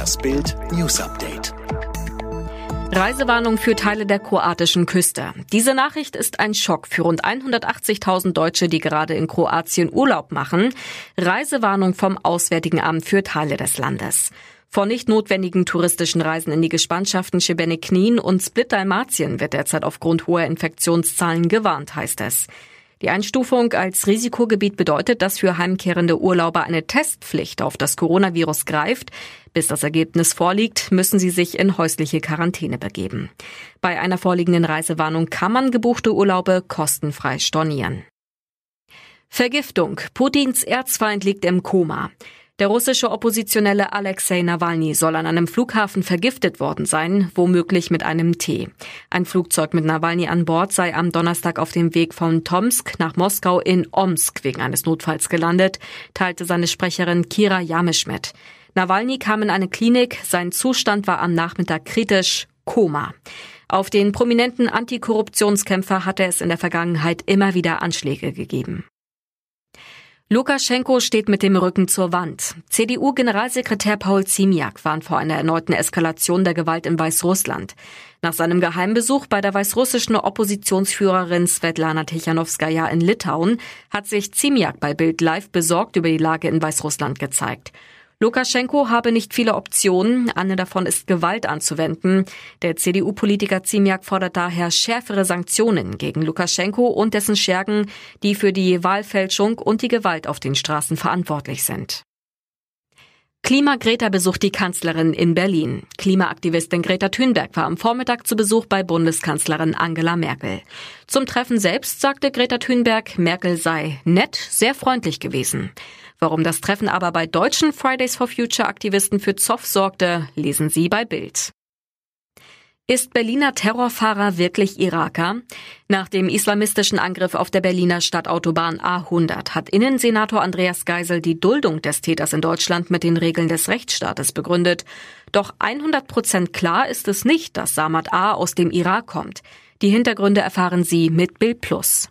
Das Bild News Update. Reisewarnung für Teile der kroatischen Küste. Diese Nachricht ist ein Schock für rund 180.000 Deutsche, die gerade in Kroatien Urlaub machen. Reisewarnung vom Auswärtigen Amt für Teile des Landes. Vor nicht notwendigen touristischen Reisen in die Gespannschaften Schebeneknien und Split-Dalmatien wird derzeit aufgrund hoher Infektionszahlen gewarnt, heißt es. Die Einstufung als Risikogebiet bedeutet, dass für heimkehrende Urlauber eine Testpflicht auf das Coronavirus greift. Bis das Ergebnis vorliegt, müssen sie sich in häusliche Quarantäne begeben. Bei einer vorliegenden Reisewarnung kann man gebuchte Urlaube kostenfrei stornieren. Vergiftung. Putins Erzfeind liegt im Koma. Der russische Oppositionelle Alexei Nawalny soll an einem Flughafen vergiftet worden sein, womöglich mit einem Tee. Ein Flugzeug mit Nawalny an Bord sei am Donnerstag auf dem Weg von Tomsk nach Moskau in Omsk wegen eines Notfalls gelandet, teilte seine Sprecherin Kira Jamisch mit. Nawalny kam in eine Klinik, sein Zustand war am Nachmittag kritisch, Koma. Auf den prominenten Antikorruptionskämpfer hatte es in der Vergangenheit immer wieder Anschläge gegeben. Lukaschenko steht mit dem Rücken zur Wand. CDU-Generalsekretär Paul Ziemiak warnt vor einer erneuten Eskalation der Gewalt in Weißrussland. Nach seinem Geheimbesuch bei der weißrussischen Oppositionsführerin Svetlana Tichanowskaja in Litauen hat sich Ziemiak bei Bild Live besorgt über die Lage in Weißrussland gezeigt. Lukaschenko habe nicht viele Optionen, eine davon ist Gewalt anzuwenden. Der CDU-Politiker Ziemiak fordert daher schärfere Sanktionen gegen Lukaschenko und dessen Schergen, die für die Wahlfälschung und die Gewalt auf den Straßen verantwortlich sind. Klima Greta besucht die Kanzlerin in Berlin. Klimaaktivistin Greta Thunberg war am Vormittag zu Besuch bei Bundeskanzlerin Angela Merkel. Zum Treffen selbst sagte Greta Thunberg, Merkel sei nett, sehr freundlich gewesen. Warum das Treffen aber bei deutschen Fridays for Future Aktivisten für Zoff sorgte, lesen Sie bei Bild. Ist Berliner Terrorfahrer wirklich Iraker? Nach dem islamistischen Angriff auf der Berliner Stadtautobahn A100 hat Innensenator Andreas Geisel die Duldung des Täters in Deutschland mit den Regeln des Rechtsstaates begründet. Doch 100 Prozent klar ist es nicht, dass Samad A aus dem Irak kommt. Die Hintergründe erfahren Sie mit Bild Plus.